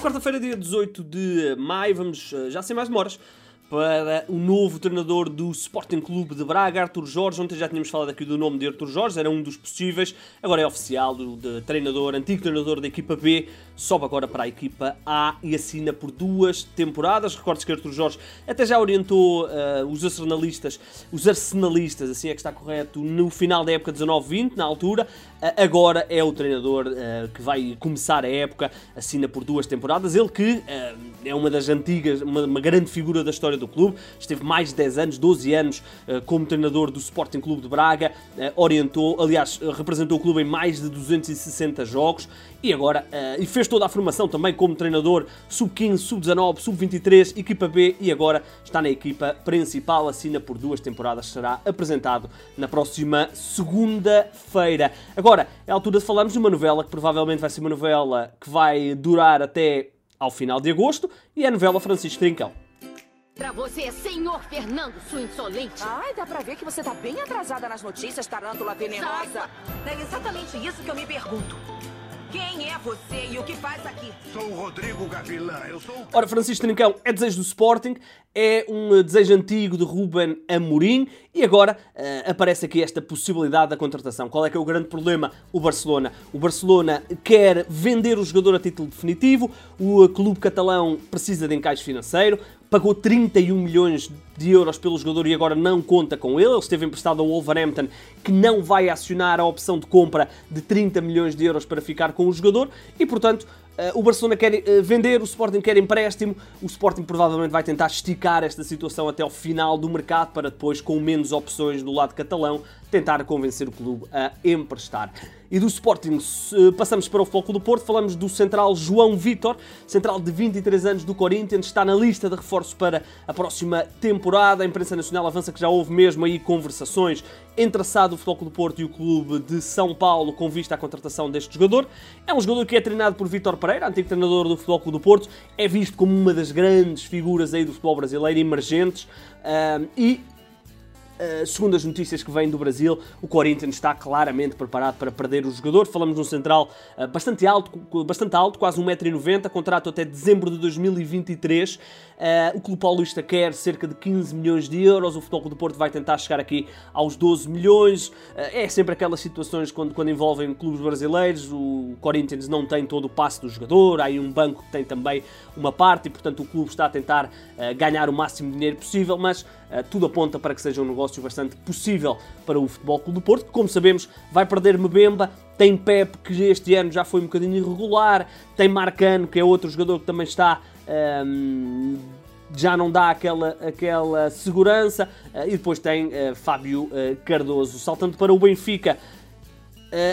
Quarta-feira, dia 18 de maio, vamos eh, já sem mais demoras para o novo treinador do Sporting Clube de Braga, Artur Jorge. Ontem já tínhamos falado aqui do nome de Artur Jorge, era um dos possíveis, agora é oficial, de treinador, antigo treinador da equipa B, sobe agora para a equipa A e assina por duas temporadas. Recordes que Artur Jorge até já orientou uh, os arsenalistas, os arsenalistas, assim é que está correto, no final da época 19-20, na altura. Uh, agora é o treinador uh, que vai começar a época, assina por duas temporadas. Ele que é uma das antigas, uma, uma grande figura da história do clube, esteve mais de 10 anos, 12 anos uh, como treinador do Sporting Clube de Braga, uh, orientou, aliás, uh, representou o clube em mais de 260 jogos e agora e fez toda a formação também como treinador sub-15, sub-19, sub-23, equipa B e agora está na equipa principal, assina por duas temporadas, será apresentado na próxima segunda-feira. Agora, é a altura de falarmos de uma novela que provavelmente vai ser uma novela que vai durar até ao final de agosto e é a novela Francisco Trincão. Pra você, senhor Fernando, sua insolente. Ai, dá pra ver que você tá bem atrasada nas notícias, tarântula venenosa. É exatamente isso que eu me pergunto. Quem é você e o que faz aqui? Sou o Rodrigo Gavilã, eu sou... Ora, Francisco Trincão é desejo do Sporting, é um desejo antigo de Ruben Amorim e agora uh, aparece aqui esta possibilidade da contratação. Qual é que é o grande problema? O Barcelona. O Barcelona quer vender o jogador a título definitivo, o clube catalão precisa de encaixe financeiro, pagou 31 milhões de euros pelo jogador e agora não conta com ele. Ele esteve emprestado ao Wolverhampton, que não vai acionar a opção de compra de 30 milhões de euros para ficar com o jogador e, portanto, eh, o Barcelona quer eh, vender, o Sporting quer empréstimo, o Sporting provavelmente vai tentar esticar esta situação até ao final do mercado para depois, com menos opções do lado catalão, tentar convencer o clube a emprestar. E do Sporting passamos para o Foco do Porto, falamos do central João Vitor, central de 23 anos do Corinthians, está na lista de reforços para a próxima temporada. A imprensa nacional avança que já houve mesmo aí conversações entre a SAD, o Foco do Porto e o clube de São Paulo com vista à contratação deste jogador. É um jogador que é treinado por Vitor Pereira, antigo treinador do Futebol do Porto, é visto como uma das grandes figuras aí do futebol brasileiro, emergentes, e Uh, segundo as notícias que vêm do Brasil, o Corinthians está claramente preparado para perder o jogador. Falamos de um central uh, bastante alto, bastante alto, quase 1,90m, contrato até dezembro de 2023. Uh, eh, o Clube Paulista quer cerca de 15 milhões de euros, o Futebol do Porto vai tentar chegar aqui aos 12 milhões. é sempre aquelas situações quando, quando envolvem clubes brasileiros, o Corinthians não tem todo o passe do jogador, há aí um banco que tem também uma parte e, portanto, o clube está a tentar ganhar o máximo de dinheiro possível, mas tudo aponta para que seja um negócio negócio bastante possível para o Futebol Clube do Porto, que, como sabemos, vai perder Mbemba, tem Pep, que este ano já foi um bocadinho irregular, tem Marcano, que é outro jogador que também está... Um, já não dá aquela, aquela segurança, uh, e depois tem uh, Fábio uh, Cardoso. Saltando para o Benfica,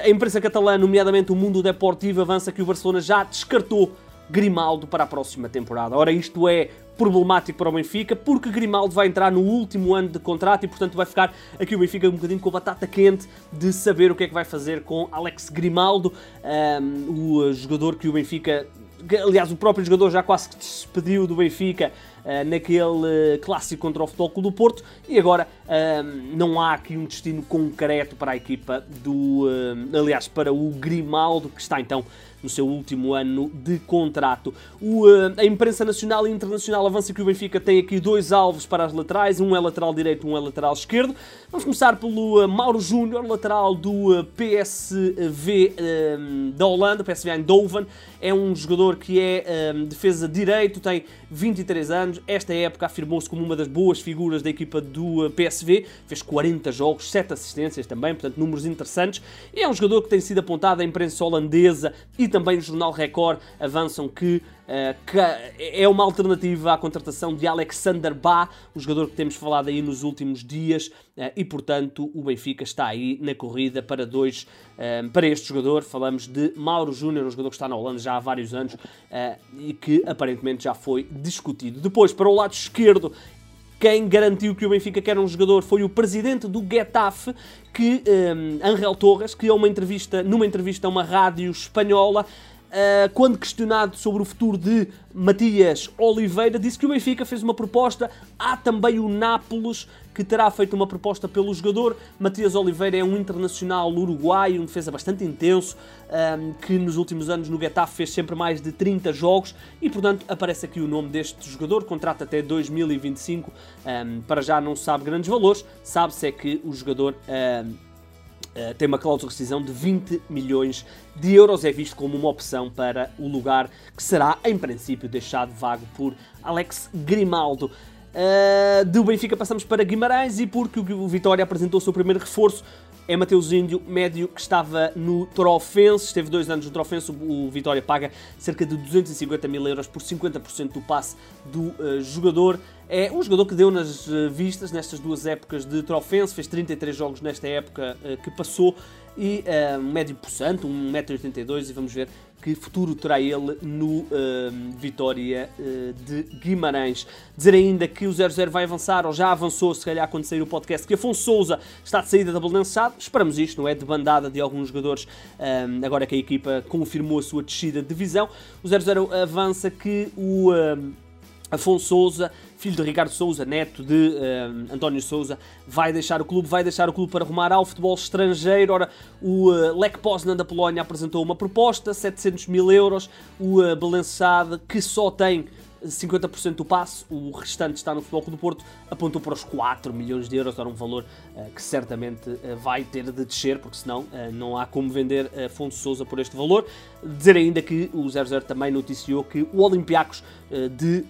a imprensa catalã, nomeadamente o Mundo Deportivo, avança que o Barcelona já descartou Grimaldo para a próxima temporada. Ora, isto é problemático para o Benfica, porque Grimaldo vai entrar no último ano de contrato e, portanto, vai ficar aqui o Benfica um bocadinho com a batata quente de saber o que é que vai fazer com Alex Grimaldo, um, o jogador que o Benfica aliás, o próprio jogador já quase que despediu do Benfica uh, naquele uh, clássico contra o Futebol Clube do Porto e agora uh, não há aqui um destino concreto para a equipa do, aliás, para o Grimaldo que está então no seu último ano de contrato. O, a imprensa nacional e internacional avança que o Benfica tem aqui dois alvos para as laterais, um é lateral direito, um é lateral esquerdo. Vamos começar pelo Mauro Júnior, lateral do PSV da Holanda, PSV Eindhoven. É um jogador que é defesa direito, tem 23 anos. Esta época afirmou-se como uma das boas figuras da equipa do PSV. Fez 40 jogos, 7 assistências também, portanto, números interessantes. É um jogador que tem sido apontado à imprensa holandesa e também no jornal Record avançam que eh, que é uma alternativa à contratação de Alexander Bá, o jogador que temos falado aí nos últimos dias, eh, e portanto o Benfica está aí na corrida para dois, eh, para este jogador. Falamos de Mauro Júnior, um jogador que está na Holanda já há vários anos e que aparentemente já foi discutido. Depois, para o lado esquerdo, quem garantiu que o Benfica quer um jogador foi o presidente do Getafe, que um, Angel Torres, que é uma entrevista, numa entrevista a uma rádio espanhola, Uh, quando questionado sobre o futuro de Matias Oliveira, disse que o Benfica fez uma proposta. Há também o Nápoles que terá feito uma proposta pelo jogador. Matias Oliveira é um internacional uruguaio, um defesa bastante intenso, um, que nos últimos anos no Getafe fez sempre mais de 30 jogos e, portanto, aparece aqui o nome deste jogador. Contrato até 2025. Um, para já não sabe grandes valores, sabe-se é que o jogador. Um, Uh, tem uma cláusula de rescisão de 20 milhões de euros. É visto como uma opção para o lugar que será, em princípio, deixado vago por Alex Grimaldo. Uh, do Benfica passamos para Guimarães e porque o Vitória apresentou o seu primeiro reforço é Mateus Índio, médio que estava no Trofense, esteve dois anos no Trofense, o Vitória paga cerca de 250 mil euros por 50% do passe do uh, jogador. É um jogador que deu nas uh, vistas nestas duas épocas de Trofense, fez 33 jogos nesta época uh, que passou e um médio possante, 1,82m e vamos ver que futuro terá ele no uh, Vitória uh, de Guimarães. Dizer ainda que o 0-0 vai avançar, ou já avançou, se calhar quando sair o podcast, que Afonso Souza está de saída da Belençado. Esperamos isto, não é? De bandada de alguns jogadores, um, agora que a equipa confirmou a sua descida de divisão. O 0-0 avança que o... Afonso Souza, filho de Ricardo Souza, neto de uh, António Souza, vai deixar o clube, vai deixar o clube para rumar ao futebol estrangeiro. Ora, o uh, Lech Poznan da Polónia apresentou uma proposta, 700 mil euros. O uh, Belençade, que só tem 50% do passe, o restante está no Futebol do Porto, apontou para os 4 milhões de euros, era um valor uh, que certamente uh, vai ter de descer, porque senão uh, não há como vender Afonso Souza por este valor. Dizer ainda que o 00 também noticiou que o Olympiacos de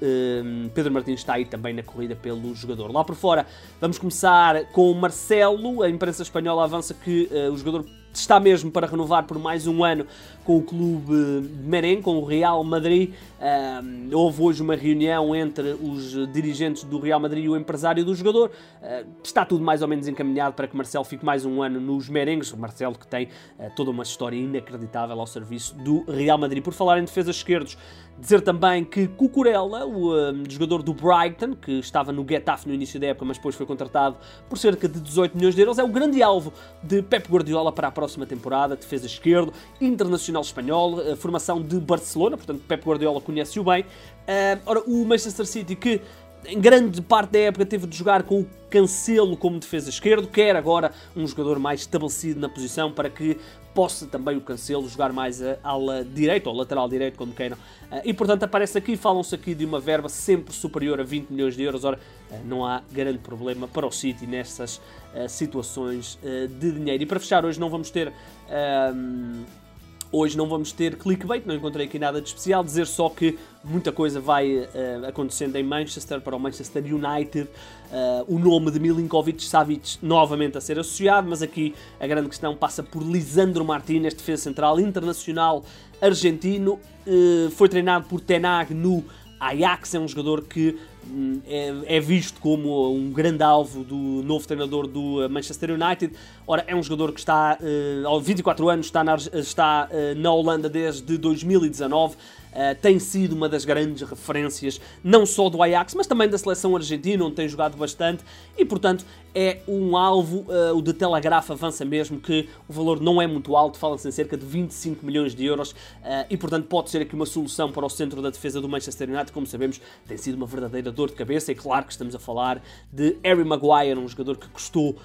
Pedro Martins está aí também na corrida pelo jogador. Lá por fora, vamos começar com o Marcelo, a imprensa espanhola avança que o jogador está mesmo para renovar por mais um ano com o clube de Merengue, com o Real Madrid. Uh, houve hoje uma reunião entre os dirigentes do Real Madrid e o empresário do jogador. Uh, está tudo mais ou menos encaminhado para que Marcelo fique mais um ano nos merengues. O Marcelo que tem uh, toda uma história inacreditável ao serviço do Real Madrid. Por falar em defesas esquerdos, dizer também que Cucurella, o jogador do Brighton, que estava no Getafe no início da época, mas depois foi contratado por cerca de 18 milhões de euros, é o grande alvo de Pep Guardiola para a próxima temporada. Defesa esquerdo, internacional espanhol, formação de Barcelona, portanto Pep Guardiola conhece-o bem. Uh, ora, o Manchester City que em grande parte da época teve de jogar com o Cancelo como defesa esquerdo, quer agora um jogador mais estabelecido na posição para que possa também o Cancelo jogar mais a ala direita ou lateral direito, como queiram. Ah, e portanto aparece aqui, falam-se aqui de uma verba sempre superior a 20 milhões de euros. Ora, ah, não há grande problema para o City nessas situações de dinheiro. E para fechar, hoje não vamos ter. Hoje não vamos ter clickbait, não encontrei aqui nada de especial. Dizer só que muita coisa vai uh, acontecendo em Manchester para o Manchester United. Uh, o nome de Milinkovic Savic novamente a ser associado, mas aqui a grande questão passa por Lisandro Martínez, defesa central internacional argentino. Uh, foi treinado por Tenag no Ajax, é um jogador que hum, é, é, visto como um grande alvo do novo treinador do Manchester United. Ora, é um jogador que está uh, aos 24 anos, está na, na Holanda desde 2019. Uh, tem sido uma das grandes referências, não só do Ajax, mas também da seleção argentina, onde tem jogado bastante, e portanto é um alvo, uh, o de Telegraph avança mesmo que o valor não é muito alto, fala-se em cerca de 25 milhões de euros, uh, e portanto pode ser aqui uma solução para o centro da defesa do Manchester United, como sabemos, tem sido uma verdadeira dor de cabeça, e claro que estamos a falar de Harry Maguire, um jogador que custou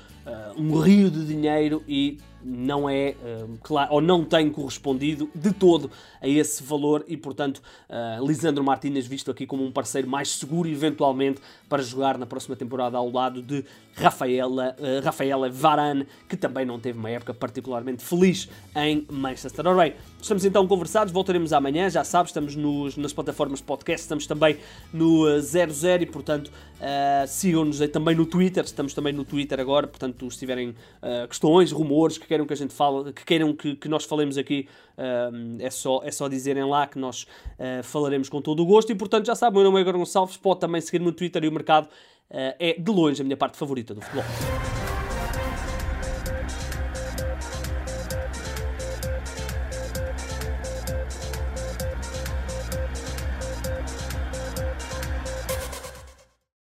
um rio de dinheiro e não é uh, claro, ou não tem correspondido de todo a esse valor e, portanto, uh, Lisandro Martínez visto aqui como um parceiro mais seguro, eventualmente, para jogar na próxima temporada ao lado de Rafaela, uh, Rafaela Varane, que também não teve uma época particularmente feliz em Manchester. Ora bem, estamos então conversados, voltaremos amanhã, já sabes, estamos nos, nas plataformas podcast, estamos também no 00 e, portanto, sigam-nos também no Twitter, estamos também no Twitter agora, portanto, se tiverem questões, rumores que queiram que a gente fale, que queiram que, que nós falemos aqui, é, só, é só dizerem lá que nós uh, falaremos com todo o gosto. E portanto, já sabem, meu nome é Igor Gonçalves, pode também seguir-me no Twitter e o mercado uh, é de longe a minha parte favorita do futebol.